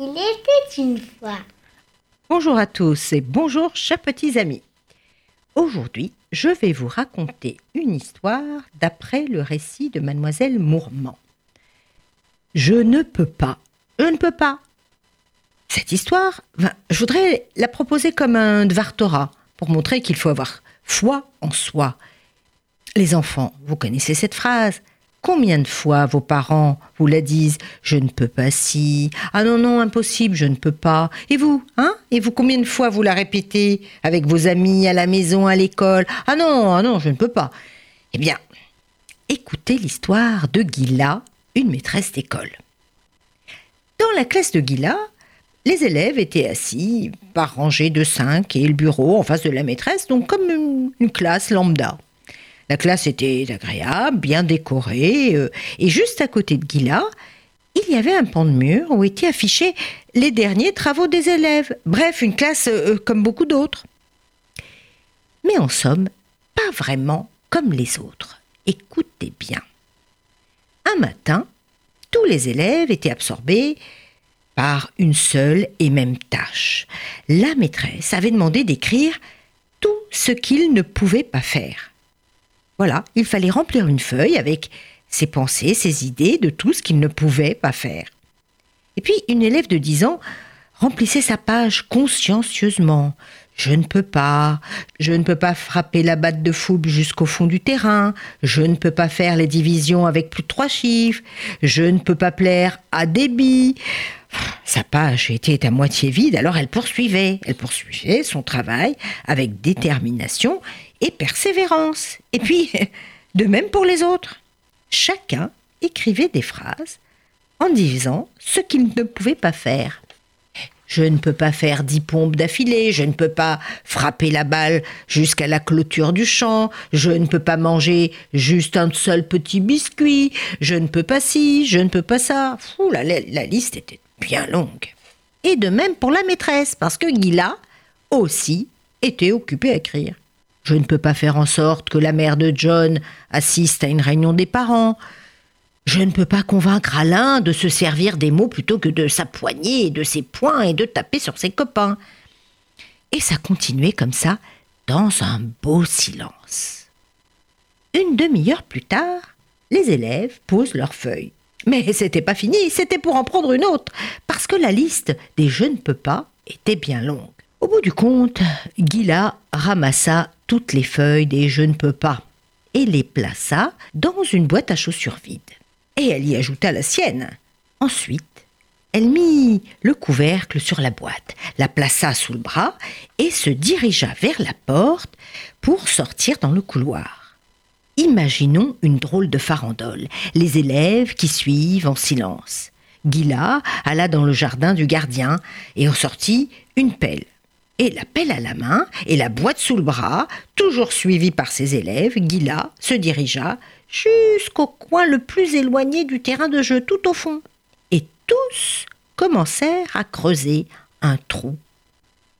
Il était une fois. Bonjour à tous et bonjour chers petits amis. Aujourd'hui, je vais vous raconter une histoire d'après le récit de mademoiselle Mourmand. Je ne peux pas, je ne peux pas. Cette histoire, ben, je voudrais la proposer comme un Dvartora pour montrer qu'il faut avoir foi en soi. Les enfants, vous connaissez cette phrase. Combien de fois vos parents vous la disent Je ne peux pas si. Ah non, non, impossible, je ne peux pas. Et vous, hein? Et vous, combien de fois vous la répétez avec vos amis, à la maison, à l'école? Ah non, ah non, je ne peux pas. Eh bien, écoutez l'histoire de Gila, une maîtresse d'école. Dans la classe de Gila, les élèves étaient assis par rangées de cinq et le bureau en face de la maîtresse, donc comme une classe lambda. La classe était agréable, bien décorée, euh, et juste à côté de Gila, il y avait un pan de mur où étaient affichés les derniers travaux des élèves. Bref, une classe euh, comme beaucoup d'autres. Mais en somme, pas vraiment comme les autres. Écoutez bien. Un matin, tous les élèves étaient absorbés par une seule et même tâche. La maîtresse avait demandé d'écrire tout ce qu'ils ne pouvaient pas faire. Voilà, il fallait remplir une feuille avec ses pensées, ses idées de tout ce qu'il ne pouvait pas faire. Et puis, une élève de 10 ans remplissait sa page consciencieusement. Je ne peux pas, je ne peux pas frapper la batte de foule jusqu'au fond du terrain, je ne peux pas faire les divisions avec plus de trois chiffres, je ne peux pas plaire à débit. Sa page était à moitié vide, alors elle poursuivait, elle poursuivait son travail avec détermination et persévérance. Et puis, de même pour les autres. Chacun écrivait des phrases en disant ce qu'il ne pouvait pas faire. Je ne peux pas faire dix pompes d'affilée, je ne peux pas frapper la balle jusqu'à la clôture du champ, je ne peux pas manger juste un seul petit biscuit, je ne peux pas ci, je ne peux pas ça. La, la liste était bien longue. Et de même pour la maîtresse, parce que Gila aussi était occupée à écrire. Je ne peux pas faire en sorte que la mère de John assiste à une réunion des parents. Je ne peux pas convaincre Alain de se servir des mots plutôt que de et de ses poings et de taper sur ses copains. Et ça continuait comme ça, dans un beau silence. Une demi-heure plus tard, les élèves posent leurs feuilles. Mais c'était pas fini, c'était pour en prendre une autre, parce que la liste des je ne peux pas était bien longue. Au bout du compte, Gila ramassa toutes les feuilles des Je ne peux pas et les plaça dans une boîte à chaussures vide. Et elle y ajouta la sienne. Ensuite, elle mit le couvercle sur la boîte, la plaça sous le bras et se dirigea vers la porte pour sortir dans le couloir. Imaginons une drôle de farandole, les élèves qui suivent en silence. Gila alla dans le jardin du gardien et en sortit une pelle et la pelle à la main et la boîte sous le bras, toujours suivi par ses élèves, Gila se dirigea jusqu'au coin le plus éloigné du terrain de jeu, tout au fond. Et tous commencèrent à creuser un trou.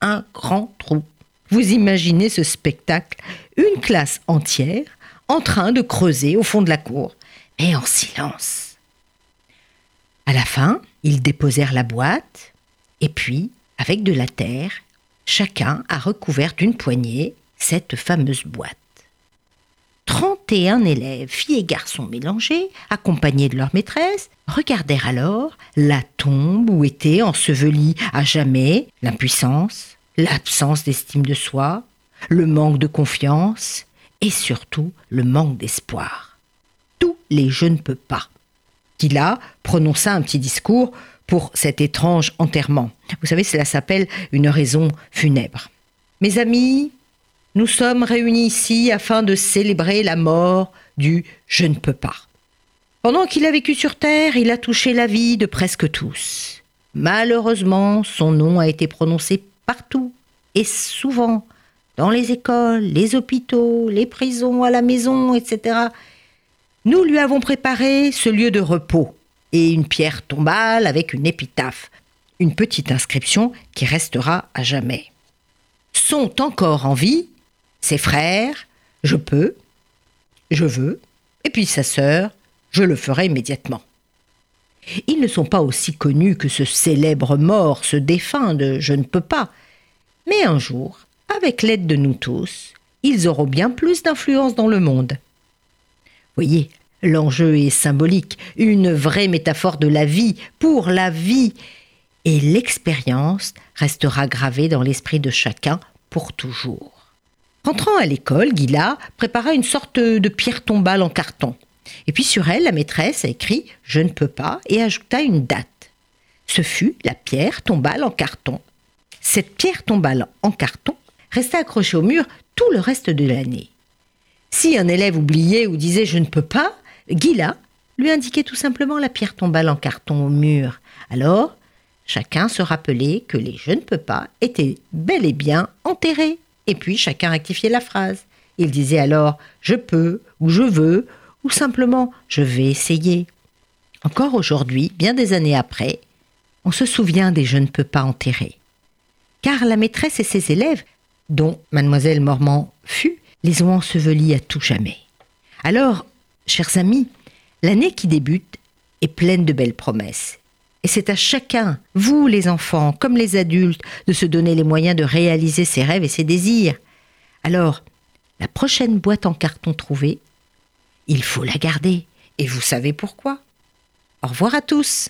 Un grand trou. Vous imaginez ce spectacle Une classe entière en train de creuser au fond de la cour, mais en silence. À la fin, ils déposèrent la boîte, et puis, avec de la terre, chacun a recouvert d'une poignée cette fameuse boîte. Trente et un élèves, filles et garçons mélangés, accompagnés de leur maîtresse, regardèrent alors la tombe où était ensevelie à jamais l'impuissance, l'absence d'estime de soi, le manque de confiance et surtout le manque d'espoir. Tous les je ne peux pas. Qui là prononça un petit discours pour cet étrange enterrement. Vous savez, cela s'appelle une raison funèbre. Mes amis, nous sommes réunis ici afin de célébrer la mort du je ne peux pas. Pendant qu'il a vécu sur Terre, il a touché la vie de presque tous. Malheureusement, son nom a été prononcé partout et souvent, dans les écoles, les hôpitaux, les prisons, à la maison, etc. Nous lui avons préparé ce lieu de repos et une pierre tombale avec une épitaphe, une petite inscription qui restera à jamais. Sont encore en vie ses frères Je peux, je veux, et puis sa sœur, je le ferai immédiatement. Ils ne sont pas aussi connus que ce célèbre mort, ce défunt de Je ne peux pas. Mais un jour, avec l'aide de nous tous, ils auront bien plus d'influence dans le monde. Voyez, l'enjeu est symbolique, une vraie métaphore de la vie, pour la vie. Et l'expérience restera gravée dans l'esprit de chacun pour toujours. Rentrant à l'école, Guilla prépara une sorte de pierre tombale en carton. Et puis sur elle, la maîtresse a écrit Je ne peux pas et ajouta une date. Ce fut la pierre tombale en carton. Cette pierre tombale en carton resta accrochée au mur tout le reste de l'année. Si un élève oubliait ou disait Je ne peux pas, Guilla lui indiquait tout simplement la pierre tombale en carton au mur. Alors, chacun se rappelait que les Je ne peux pas étaient bel et bien enterrés. Et puis chacun rectifiait la phrase. Il disait alors Je peux ou Je veux ou simplement je vais essayer. Encore aujourd'hui, bien des années après, on se souvient des je ne peux pas enterrer. Car la maîtresse et ses élèves, dont mademoiselle Mormand fut, les ont ensevelis à tout jamais. Alors, chers amis, l'année qui débute est pleine de belles promesses. Et c'est à chacun, vous les enfants comme les adultes, de se donner les moyens de réaliser ses rêves et ses désirs. Alors, la prochaine boîte en carton trouvée, il faut la garder. Et vous savez pourquoi. Au revoir à tous.